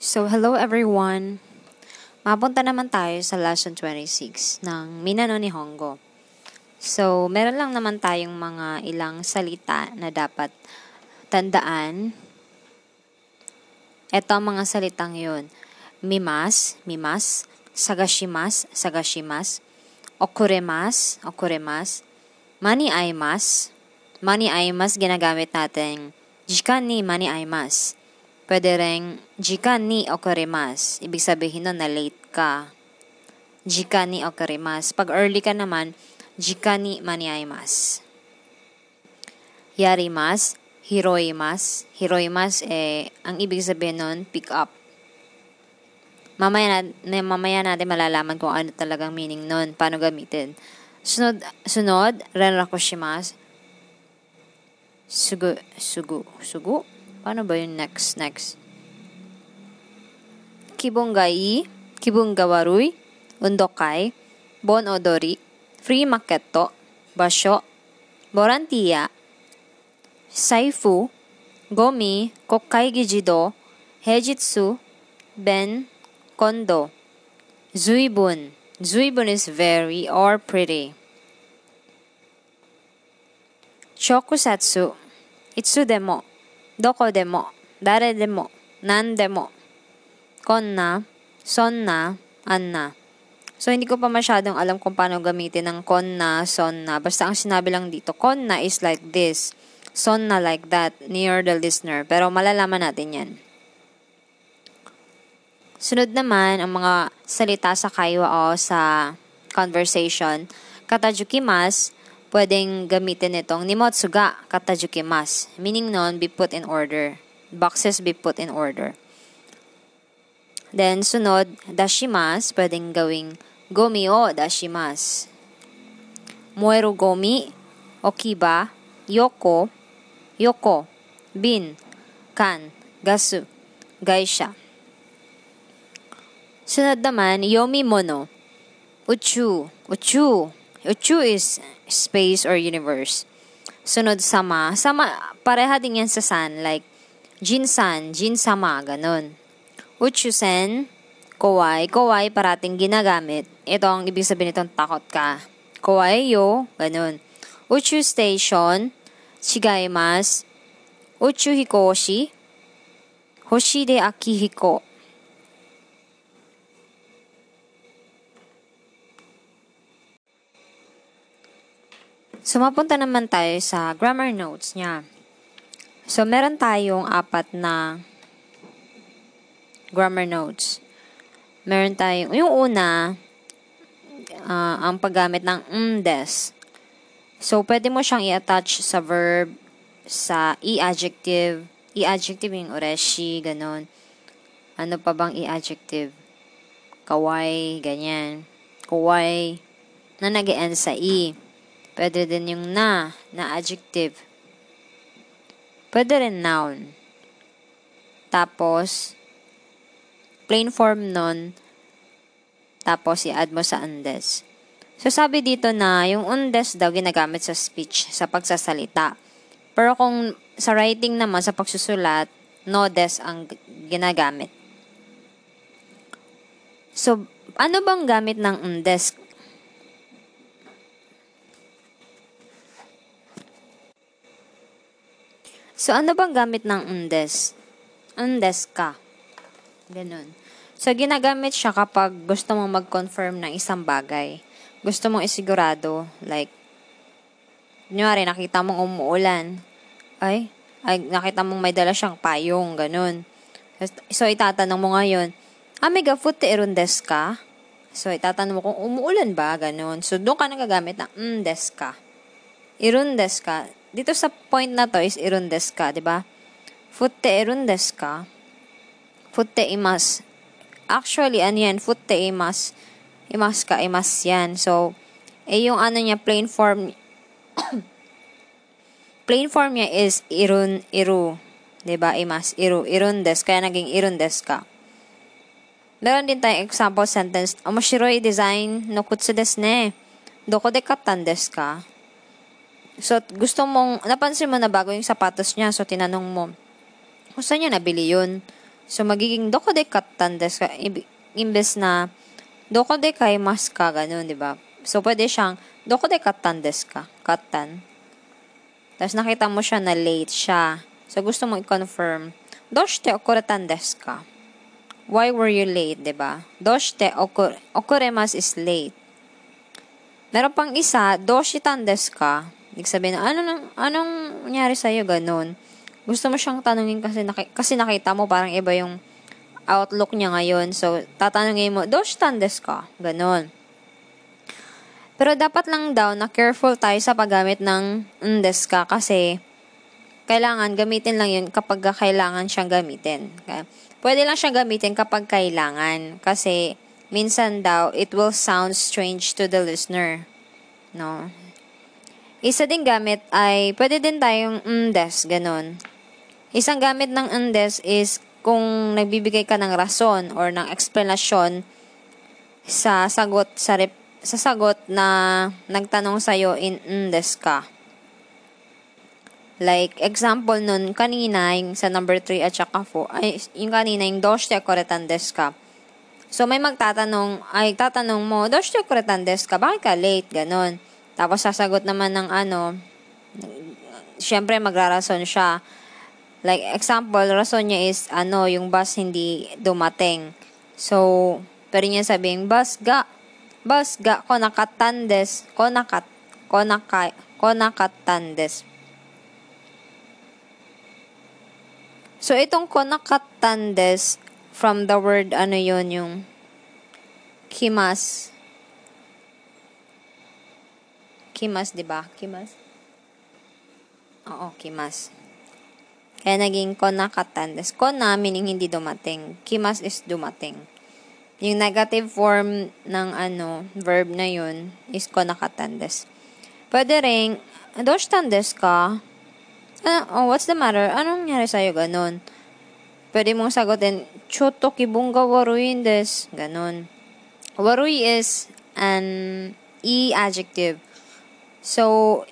So, hello everyone! Mapunta naman tayo sa lesson 26 ng Minano ni Hongo. So, meron lang naman tayong mga ilang salita na dapat tandaan. Ito ang mga salitang yon. Mimas, mimas, sagashimas, sagashimas, okuremas, okuremas, mani aimas, mani aimas ginagamit natin jikan ni mani aimas Pwede rin, jika ni okarimas. Ibig sabihin nun na late ka. Jika ni okarimas. Pag early ka naman, jika ni maniaimas. Yarimas, hiroimas. Hiroimas, eh, ang ibig sabihin nun, pick up. Mamaya, na, mamaya natin malalaman kung ano talagang meaning nun, paano gamitin. Sunod, sunod, renrakushimasu. Sugu, sugu, sugu, Paano ba yung next, next? Kibong gai, kibong gawaruy, undokay, bon odori, free maketo, basho, borantiya, saifu, gomi, kokkai gijido, hejitsu, ben, kondo, zuibun. Zuibun is very or pretty. Shokusatsu, itsu demo, どこでも、誰でも、何でも。こんな、そんな、あんな。So, hindi ko pa masyadong alam kung paano gamitin ng konna, sonna. Basta ang sinabi lang dito, konna is like this. Sonna like that, near the listener. Pero malalaman natin yan. Sunod naman, ang mga salita sa kaiwa o sa conversation. Katajukimas, pwedeng gamitin itong nimotsuga katajukimasu. Meaning nun, be put in order. Boxes be put in order. Then, sunod, dashimas, pwedeng gawing gomi o dashimas. Moeru gomi, okiba, yoko, yoko, bin, kan, gasu, gaisha. Sunod naman, yomi mono, uchu, uchu, Uchu is space or universe. Sunod sama. Sama, pareha din yan sa san. Like, jinsan, jinsama, ganun. Uchusen, kowai. Kowai parating ginagamit. Ito ang ibig sabihin nitong takot ka. Kowai yo, ganun. Uchu station, chigaimas. Uchu hikoshi, hoshi de akihiko. So, mapunta naman tayo sa grammar notes niya. So, meron tayong apat na grammar notes. Meron tayong, yung una, uh, ang paggamit ng mdes. So, pwede mo siyang i-attach sa verb, sa e-adjective, e-adjective yung oreshi, ganun. Ano pa bang e-adjective? Kawai, ganyan. Kawai, na nag end sa e. Pwede din yung na, na adjective. Pwede rin noun. Tapos, plain form nun, tapos i-add mo sa undes. So, sabi dito na, yung undes daw ginagamit sa speech, sa pagsasalita. Pero kung sa writing naman, sa pagsusulat, no des ang ginagamit. So, ano bang gamit ng undes? So, ano bang gamit ng undes? Undes ka. Ganun. So, ginagamit siya kapag gusto mong mag-confirm ng isang bagay. Gusto mong isigurado, like, kunyari, nakita mong umuulan. Ay, ay, nakita mong may dala siyang payong, ganun. So, itatanong mo ngayon, Amiga, futte irundes ka? So, itatanong mo kung umuulan ba, ganun. So, doon ka nagagamit ng undes ka. Irundes ka dito sa point na to is irundes ka, di ba? Futte irundes ka. Futte imas. Actually, ano yan? Futte imas. Imas ka, imas yan. So, eh yung ano niya, plain form, plain form niya is irun, iru. Di ba? Imas, iru, irundes. Kaya naging irundes ka. Meron din tayong example sentence. Omoshiroi design no kutsu desu ne. Doko de kattan desu ka? So, gusto mong, napansin mo na bago yung sapatos niya. So, tinanong mo, kung saan niya nabili yun? So, magiging doko de kattan desu ka. Imbes na doko de kaimasu ka, ganun, di ba? So, pwede siyang doko de kattan desu ka? Kattan. Tapos nakita mo siya na late siya. So, gusto mo i-confirm, doshite okuratan ka? Why were you late, di ba? Doshite okur okuremasu is late. Meron pang isa, doshitan desu ka? Ibig sabihin, ano nang, anong nangyari sa'yo, ganun. Gusto mo siyang tanungin kasi, naki, kasi nakita mo parang iba yung outlook niya ngayon. So, tatanungin mo, doshitan desu ka? Ganun. Pero dapat lang daw na careful tayo sa paggamit ng ndes ka kasi kailangan gamitin lang yun kapag kailangan siyang gamitin. Okay? Pwede lang siyang gamitin kapag kailangan kasi minsan daw, it will sound strange to the listener. No? Isa ding gamit ay, pwede din tayong undes, ganun. Isang gamit ng undes is kung nagbibigay ka ng rason or ng explanation sa sagot sa rep, sa sagot na nagtanong sa iyo in undes ka. Like, example nun, kanina, yung sa number 3 at saka 4, ay, yung kanina, yung doshite koretan desu ka So, may magtatanong, ay tatanong mo, Doshito kuretan desu ka? Bakit ka late? Ganon. Tapos, sasagot naman ng ano, syempre, magrarason siya. Like, example, rason niya is, ano, yung bus hindi dumating. So, pwede niya sabihin, bus ga, bus ga, ko nakatandes, ko nakat, ko naka, ko nakatandes. So, itong konakatandes, from the word, ano yon yung kimas. Kimas, di ba? Kimas? Oo, kimas. Kaya naging konakatandes. Kona meaning hindi dumating. Kimas is dumating. Yung negative form ng ano, verb na yun is konakatandes. Pwede rin, doshtandes ka? Uh, oh, what's the matter? Anong nangyari sa'yo? Ganon. Pwede mong sagutin, Choto kibunga waruin des. Ganon. Warui is an e-adjective. So,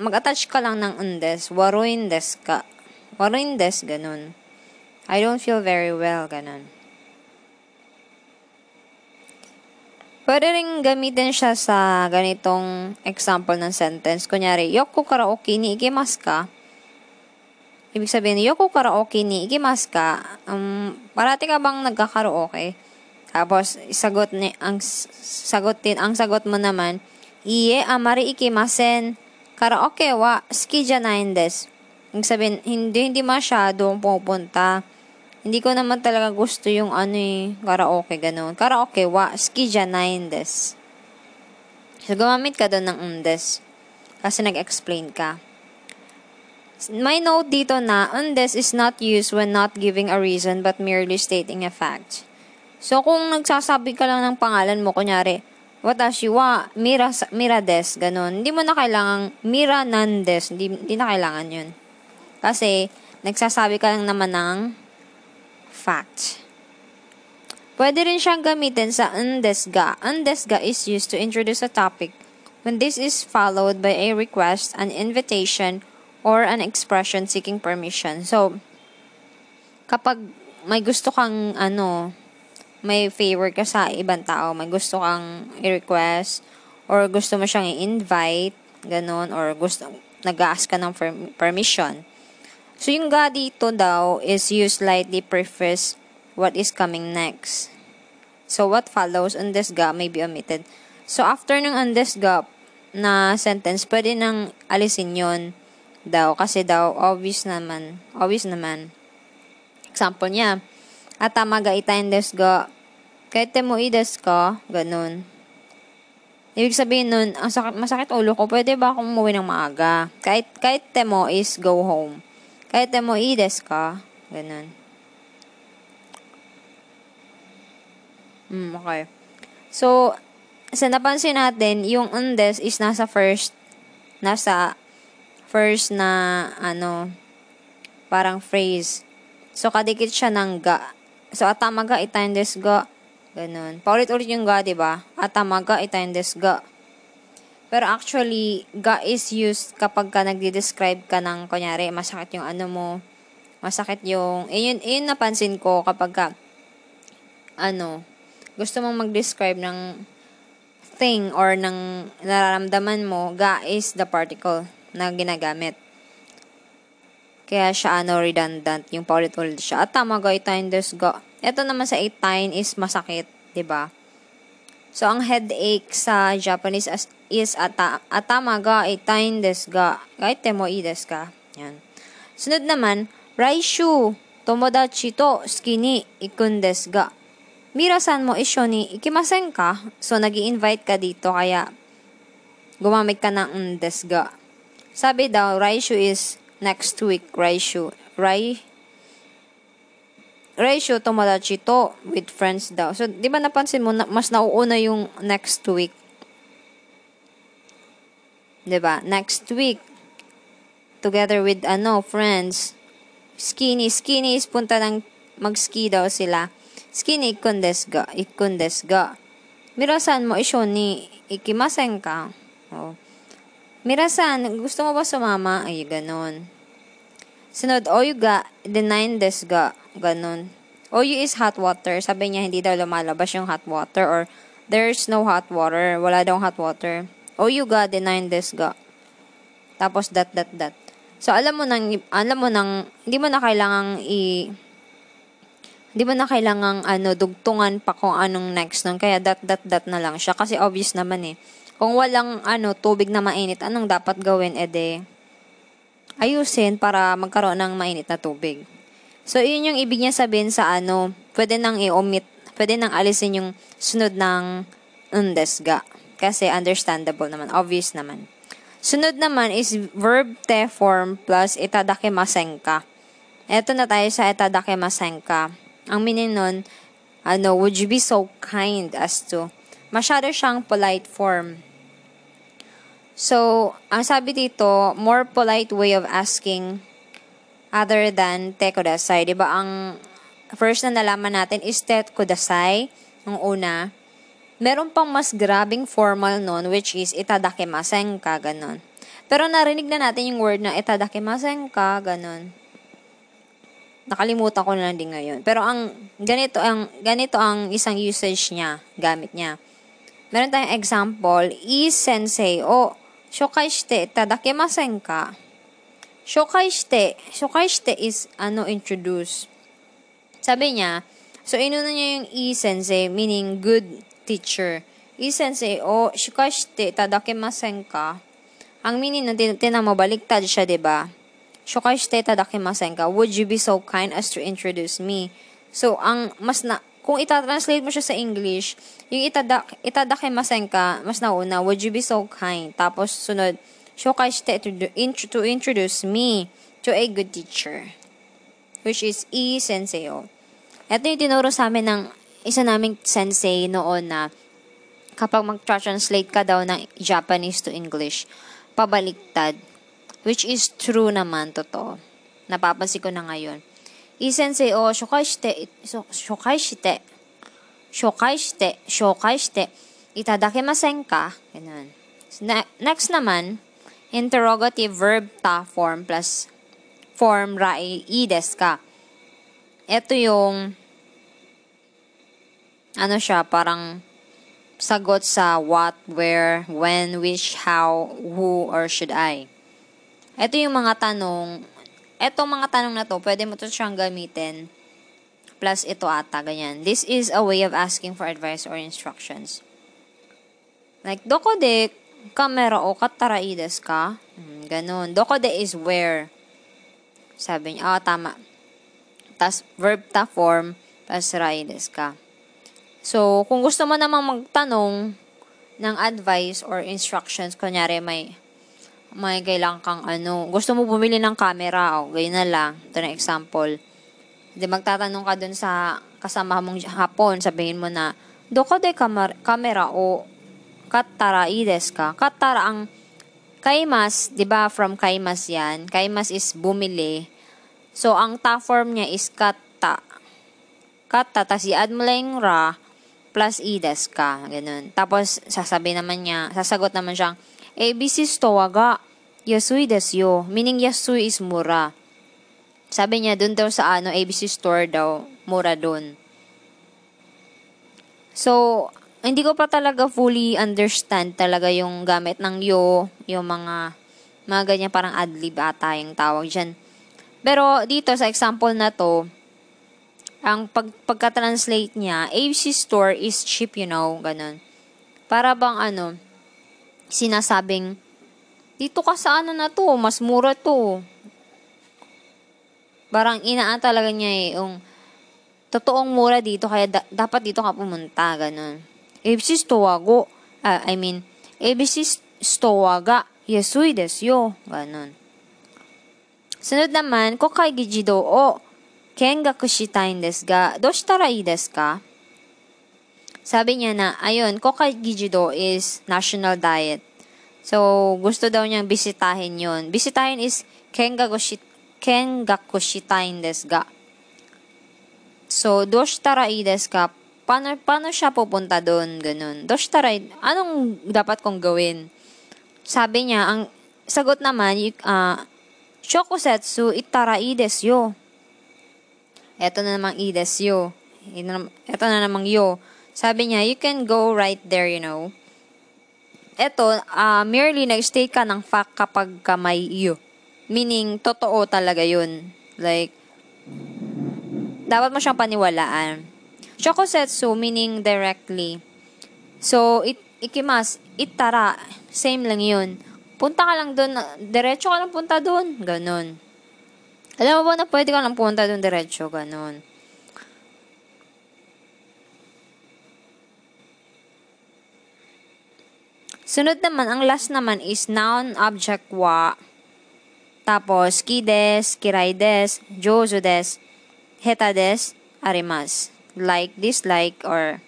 mag-attach ka lang ng undes. Waruin des ka. Waruin des, ganon. I don't feel very well, ganon. Pwede rin gamitin siya sa ganitong example ng sentence. Kunyari, Yoko karaoke ni ikimasu ka? Ibig sabihin, yoko karaoke ni ikimas ka, um, parati ka bang nagkakaraoke? Tapos, sagot ni, ang sagutin, ang sagot mo naman, iye amari ikimasen, karaoke wa ski janain des. Ibig sabihin, hindi, hindi masyadong pupunta. Hindi ko naman talaga gusto yung ano eh, karaoke, ganun. Karaoke wa ski janain des. So, gumamit ka doon ng undes. Kasi nag-explain ka. May note dito na, undes is not used when not giving a reason but merely stating a fact. So, kung nagsasabi ka lang ng pangalan mo, kunyari, watashi wa mira, mira des, ganun. Hindi mo na kailangan mira nandes. Hindi, hindi na kailangan yun. Kasi, nagsasabi ka lang naman ng fact. Pwede rin siyang gamitin sa undesga. Undesga is used to introduce a topic when this is followed by a request, an invitation, or an expression seeking permission. So, kapag may gusto kang, ano, may favor ka sa ibang tao, may gusto kang i-request, or gusto mo siyang i-invite, ganun, or gusto, nag-ask ka ng permission. So, yung ga dito daw is you slightly preface what is coming next. So, what follows on this ga may be omitted. So, after nung on this ga na sentence, pwede nang alisin yon daw kasi daw obvious naman obvious naman example niya atama ga itain desu ga kaite mo i desu ka ganun ibig sabihin nun ang sakit masakit ulo ko pwede ba akong umuwi ng maaga kahit kahit mo is go home kahit mo i desu ka ganun Hmm, okay. So, sa napansin natin, yung undes is nasa first, nasa first na ano parang phrase. So kadikit siya ng ga. So atamaga itain ga. Ganun. Paulit-ulit yung ga, 'di ba? Atamaga itain ga. Pero actually, ga is used kapag ka nagde-describe ka ng, kunyari, masakit yung ano mo, Masakit yung, eh, yun, yun napansin ko kapag ka, ano, gusto mong mag-describe ng thing or ng nararamdaman mo, ga is the particle na ginagamit. Kaya siya ano redundant, yung paulit-ulit siya. At tama ga itain des ga. Ito naman sa itain is masakit, 'di ba? So ang headache sa Japanese is, is ata, atama ga itain des ga. Gaite mo i des ka. Yan. Sunod naman, raishu tomodachi to suki ni ikun des ga. Mirasan mo isyo ni ikimasen ka? So, nag invite ka dito, kaya gumamit ka ng des ga. Sabi daw, raishu is next week ratio. Rai ratio tomodachi to with friends daw. So, di ba napansin mo, na, mas nauuna yung next week. Di ba? Next week, together with, ano, friends. Skinny. Skinny is punta ng mag-ski daw sila. Skinny ikun desu ga. Ikun desu ga. Mirasan mo isyo ni ikimasen ka. Oh. Mirasan, gusto mo ba sumama? Ay, ganun. Sunod, Oyuga, denain des ga. Ganun. Oyu is hot water. Sabi niya, hindi daw lumalabas yung hot water or there's no hot water. Wala daw hot water. Oyuga, denain des ga. Tapos, dat, dat, dat. So, alam mo nang, alam mo nang, hindi mo na kailangang i, hindi mo na kailangang ano, dugtungan pa kung anong next nun. Kaya dat, dat, dat na lang siya. Kasi obvious naman eh kung walang ano, tubig na mainit, anong dapat gawin? E de, ayusin para magkaroon ng mainit na tubig. So, yun yung ibig niya sabihin sa ano, pwede nang i-omit, pwede nang alisin yung sunod ng undesga. Kasi understandable naman, obvious naman. Sunod naman is verb te form plus itadakimasen ka. Eto na tayo sa itadakimasen ka. Ang meaning nun, ano, would you be so kind as to masyado siyang polite form. So, ang sabi dito, more polite way of asking other than te kudasai. Ba ang first na nalaman natin is te kudasai, ang una. Meron pang mas grabing formal nun, which is itadakimasen ka, ganun. Pero narinig na natin yung word na itadakimasen ka, ganun. Nakalimutan ko na lang din ngayon. Pero ang ganito ang ganito ang isang usage niya, gamit niya meron tayong example, is sensei o shokai shite tadakimasen ka. Shokai shite, shokai shite is ano introduce. Sabi niya, so inuna niya yung i sensei meaning good teacher. I sensei o shokai shite tadakimasen ka. Ang meaning nun, tinan mo, siya, 'di ba? Shokai shite tadakimasen ka. Would you be so kind as to introduce me? So, ang mas na, kung itatranslate mo siya sa English, yung itadak, itadakimasen ka, mas nauna, would you be so kind? Tapos, sunod, shokai shite to, to introduce me to a good teacher. Which is E Senseo. Ito yung tinuro sa amin ng isa naming sensei noon na kapag mag-translate ka daw ng Japanese to English, pabaliktad. Which is true naman, totoo. Napapansin ko na ngayon. いい先生を紹介して、紹介して、紹介して、紹介していただけませんか Ganun. Next naman, interrogative verb ta form plus form rai i desu ka. Ito yung ano siya, parang sagot sa what, where, when, which, how, who, or should I. Ito yung mga tanong etong mga tanong na to, pwede mo to siyang gamitin. Plus ito ata, ganyan. This is a way of asking for advice or instructions. Like, doko de kamera o katarai desu ka? Hmm, ganun. Doko de is where. Sabi niya, oh, tama. Tas verb ta form, tas rai desu ka. So, kung gusto mo namang magtanong ng advice or instructions, kunyari may may kailangan kang ano, gusto mo bumili ng camera, o, oh, ganyan na lang. Ito na example. Hindi magtatanong ka dun sa kasama mong hapon, sabihin mo na, doko de camera o katara ides ka. Katara ang kaimas, di ba from kaimas yan? Kaimas is bumili. So, ang ta form niya is kata. Kata, tas i-add mo lang ra plus ides ka. Ganun. Tapos, sasabi naman niya, sasagot naman siyang, ABC store ga yasui desu yo. Meaning yasui is mura. Sabi niya, dun daw sa ano, ABC store daw, mura dun. So, hindi ko pa talaga fully understand talaga yung gamit ng yo, yung mga, mga ganyan parang adlib ata yung tawag dyan. Pero dito sa example na to, ang pag, pagka-translate niya, ABC store is cheap, you know, ganun. Para bang ano, sinasabing, dito ka sa ano na to, mas mura to. Parang inaan talaga niya eh, yung totoong mura dito, kaya da- dapat dito ka pumunta, ganun. ABC stowago, uh, I mean, ABC stowaga, yasui desu yo, ganun. Sunod naman, kokai gijido o kengaku shitai desu ga, do shitara ii desu ka? Sabi niya na, ayun, kokai gijido is national diet. So, gusto daw niyang bisitahin yon. Bisitahin is kengaku shi, kengaku shitai desu ga. So, doshitara ii desu ka? Paano, paano siya pupunta doon? Ganun. Doshitara, anong dapat kong gawin? Sabi niya, ang sagot naman, uh, Shokusetsu itara ii desu yo. Ito na namang ii desu yo. Ito na namang yo. Sabi niya, you can go right there, you know. Ito, uh, merely nag-state ka ng fact kapag ka may iyo. Meaning, totoo talaga yun. Like, dapat mo siyang paniwalaan. Shokosetsu, meaning directly. So, it, ikimas, itara, same lang yun. Punta ka lang doon, diretso ka lang punta doon. Ganon. Alam mo ba na pwede ka lang punta doon diretso? Ganon. Sunod naman, ang last naman is noun, object, wa. Tapos, kides, kiraides, jozo des, heta des, arimas. Like, dislike, or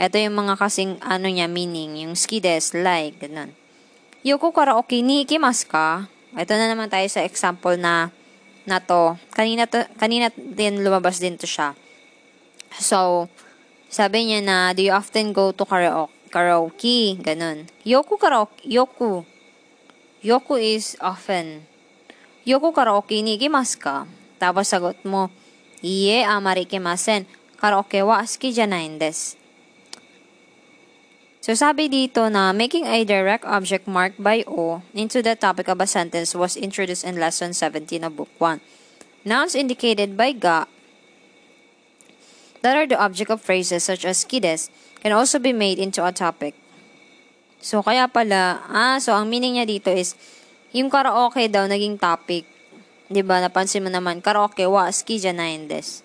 ito yung mga kasing ano niya meaning, yung skides, like, ganun. Yoko karaoke ni ikimasu ka? Ito na naman tayo sa example na na to. Kanina, to, kanina din lumabas din to siya. So, sabi niya na, do you often go to karaoke? Karaoke, ganun. Yoku karaoke, yoku. Yoku is often. Yoku karaoke ni ikimasu ka? Tapos sagot mo, iie, amari ikimasen. Karaoke wa asuki janain desu. So sabi dito na making a direct object marked by O into the topic of a sentence was introduced in lesson 17 of book 1. Nouns indicated by ga that are the object of phrases such as kides can also be made into a topic. So, kaya pala, ah, so ang meaning niya dito is, yung karaoke daw naging topic. ba Napansin mo naman, karaoke wa ski janain des.